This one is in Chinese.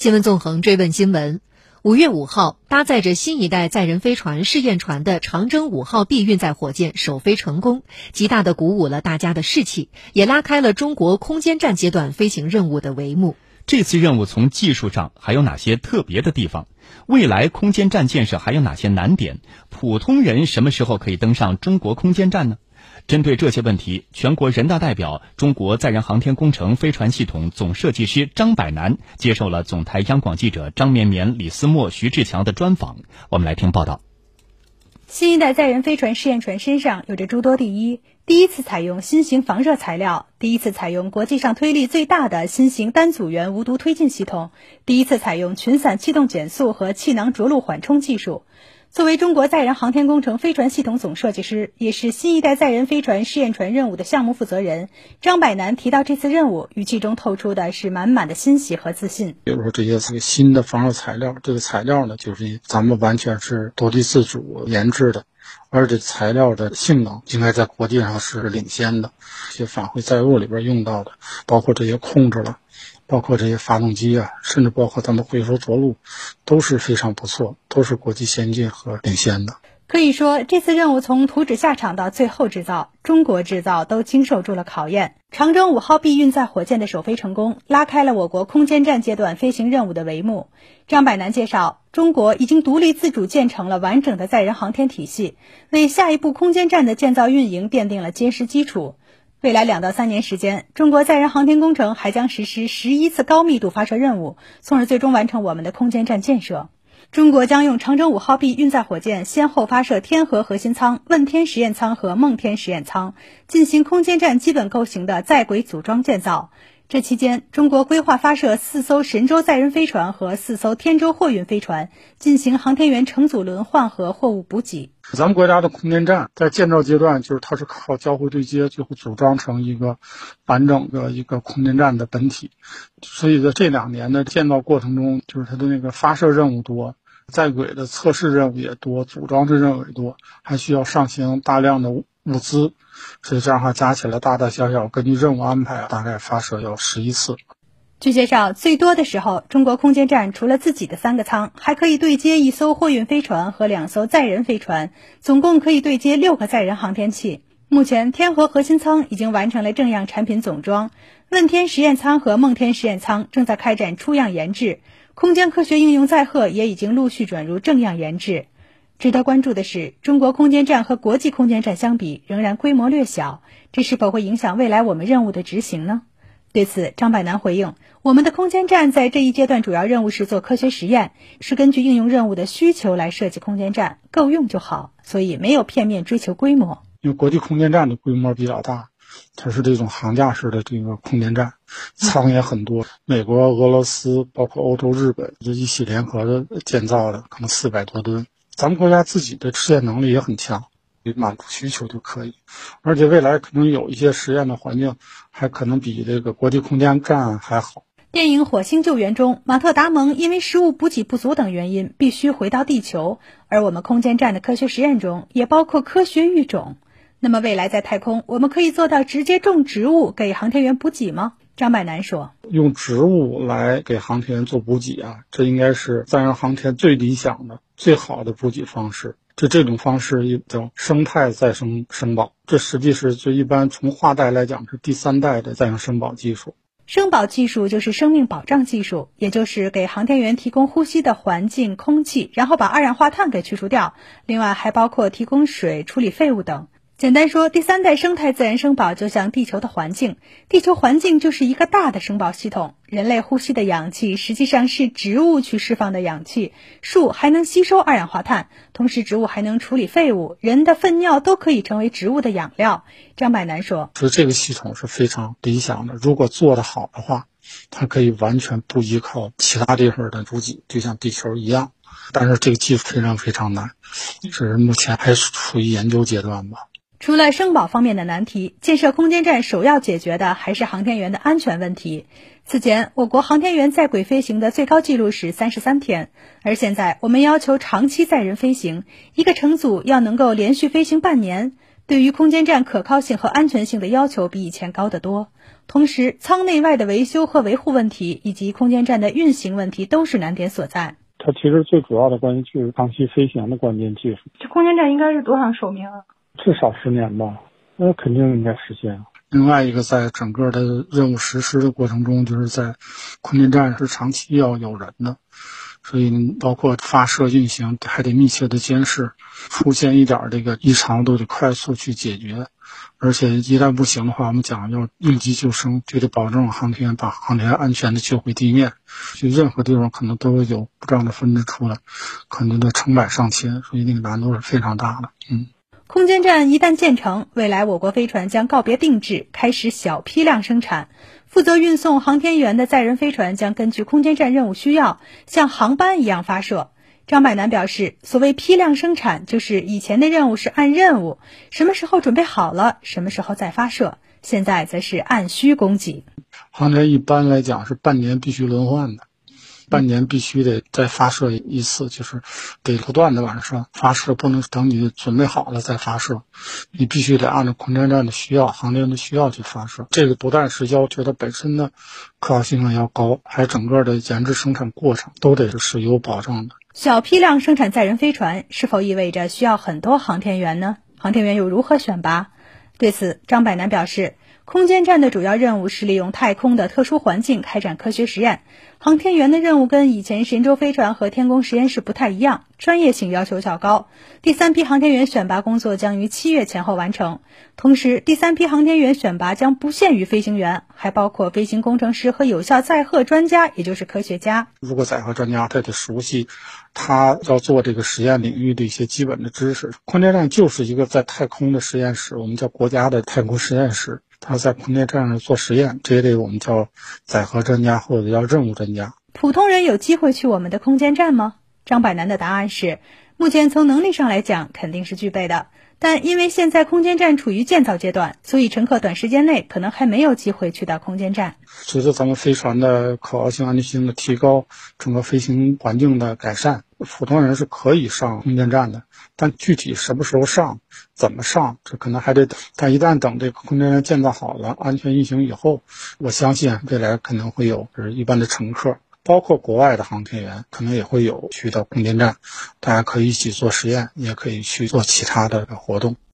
新闻纵横追问新闻：五月五号，搭载着新一代载人飞船试验船的长征五号 B 运载火箭首飞成功，极大的鼓舞了大家的士气，也拉开了中国空间站阶段飞行任务的帷幕。这次任务从技术上还有哪些特别的地方？未来空间站建设还有哪些难点？普通人什么时候可以登上中国空间站呢？针对这些问题，全国人大代表、中国载人航天工程飞船系统总设计师张柏楠接受了总台央广记者张绵绵、李思墨、徐志强的专访。我们来听报道。新一代载人飞船试验船身上有着诸多第一：第一次采用新型防热材料，第一次采用国际上推力最大的新型单组员无毒推进系统，第一次采用群散气动减速和气囊着陆缓冲技术。作为中国载人航天工程飞船系统总设计师，也是新一代载人飞船试验船任务的项目负责人张柏南提到这次任务，语气中透出的是满满的欣喜和自信。比如说这些这个新的防热材料，这个材料呢，就是咱们完全是独立自主研制的，而且材料的性能应该在国际上是领先的。这些返回载物里边用到的，包括这些控制了。包括这些发动机啊，甚至包括咱们回收着陆，都是非常不错，都是国际先进和领先的。可以说，这次任务从图纸下场到最后制造，中国制造都经受住了考验。长征五号 B 运载火箭的首飞成功，拉开了我国空间站阶段飞行任务的帷幕。张百南介绍，中国已经独立自主建成了完整的载人航天体系，为下一步空间站的建造运营奠定了坚实基础。未来两到三年时间，中国载人航天工程还将实施十一次高密度发射任务，从而最终完成我们的空间站建设。中国将用长征五号 B 运载火箭先后发射天河核心舱、问天实验舱和梦天实验舱，进行空间站基本构型的在轨组装建造。这期间，中国规划发射四艘神舟载人飞船和四艘天舟货运飞船，进行航天员乘组轮换和货物补给。咱们国家的空间站在建造阶段，就是它是靠交会对接，最后组装成一个完整的一个空间站的本体。所以在这两年的建造过程中，就是它的那个发射任务多，在轨的测试任务也多，组装的任务也多，还需要上行大量的物资。所以这样的话加起来大大小小，根据任务安排，大概发射要十一次。据介绍，最多的时候，中国空间站除了自己的三个舱，还可以对接一艘货运飞船和两艘载人飞船，总共可以对接六个载人航天器。目前，天河核心舱已经完成了正样产品总装，问天实验舱和梦天实验舱正在开展初样研制，空间科学应用载荷也已经陆续转入正样研制。值得关注的是，中国空间站和国际空间站相比仍然规模略小，这是否会影响未来我们任务的执行呢？对此，张百南回应：“我们的空间站在这一阶段主要任务是做科学实验，是根据应用任务的需求来设计空间站，够用就好，所以没有片面追求规模。因为国际空间站的规模比较大，它是这种航架式的这个空间站，舱也很多，美国、俄罗斯，包括欧洲、日本这一起联合的建造的，可能四百多吨。”咱们国家自己的试验能力也很强，满足需求就可以。而且未来可能有一些实验的环境，还可能比这个国际空间站还好。电影《火星救援》中，马特·达蒙因为食物补给不足等原因，必须回到地球。而我们空间站的科学实验中，也包括科学育种。那么未来在太空，我们可以做到直接种植物给航天员补给吗？张柏南说：“用植物来给航天员做补给啊，这应该是载人航天最理想的、最好的补给方式。就这种方式叫生态再生生保，这实际是就一般从化代来讲是第三代的载人生保技术。生保技术就是生命保障技术，也就是给航天员提供呼吸的环境、空气，然后把二氧化碳给去除掉。另外还包括提供水、处理废物等。”简单说，第三代生态自然生保就像地球的环境，地球环境就是一个大的生保系统。人类呼吸的氧气实际上是植物去释放的氧气，树还能吸收二氧化碳，同时植物还能处理废物，人的粪尿都可以成为植物的养料。张柏南说：“说这个系统是非常理想的，如果做得好的话，它可以完全不依靠其他地方的补给，就像地球一样。但是这个技术非常非常难，只是目前还处于研究阶段吧。”除了生保方面的难题，建设空间站首要解决的还是航天员的安全问题。此前，我国航天员在轨飞行的最高纪录是三十三天，而现在我们要求长期载人飞行，一个乘组要能够连续飞行半年。对于空间站可靠性和安全性的要求比以前高得多。同时，舱内外的维修和维护问题，以及空间站的运行问题，都是难点所在。它其实最主要的关键就是长期飞行的关键技术。这空间站应该是多少寿命啊？至少十年吧，那肯定应该实现。另外一个，在整个的任务实施的过程中，就是在空间站是长期要有人的，所以包括发射运行还得密切的监视，出现一点这个异常都得快速去解决。而且一旦不行的话，我们讲要应急救生，就得保证航天员把航天员安全的救回地面。就任何地方可能都有不正的分支出来，可能得成百上千，所以那个难度是非常大的。嗯。空间站一旦建成，未来我国飞船将告别定制，开始小批量生产。负责运送航天员的载人飞船将根据空间站任务需要，像航班一样发射。张百南表示，所谓批量生产，就是以前的任务是按任务，什么时候准备好了，什么时候再发射。现在则是按需供给。航天一般来讲是半年必须轮换的。半年必须得再发射一次，就是得不断的往上发射，不能等你准备好了再发射，你必须得按照空间站的需要、航天的需要去发射。这个不但是要求它本身的可靠性要高，还整个的研制生产过程都得是有保障的。小批量生产载人飞船是否意味着需要很多航天员呢？航天员又如何选拔？对此，张百南表示。空间站的主要任务是利用太空的特殊环境开展科学实验，航天员的任务跟以前神舟飞船和天宫实验室不太一样，专业性要求较高。第三批航天员选拔工作将于七月前后完成，同时第三批航天员选拔将不限于飞行员，还包括飞行工程师和有效载荷专家，也就是科学家。如果载荷专家他得熟悉，他要做这个实验领域的一些基本的知识。空间站就是一个在太空的实验室，我们叫国家的太空实验室。他在空间站上做实验，这也得我们叫载荷专家或者叫任务专家。普通人有机会去我们的空间站吗？张柏楠的答案是，目前从能力上来讲肯定是具备的，但因为现在空间站处于建造阶段，所以乘客短时间内可能还没有机会去到空间站。随着咱们飞船的可靠性、安全性的提高，整个飞行环境的改善，普通人是可以上空间站的。但具体什么时候上、怎么上，这可能还得等。但一旦等这个空间站建造好了、安全运行以后，我相信未来可能会有，就是一般的乘客，包括国外的航天员，可能也会有去到空间站，大家可以一起做实验，也可以去做其他的活动。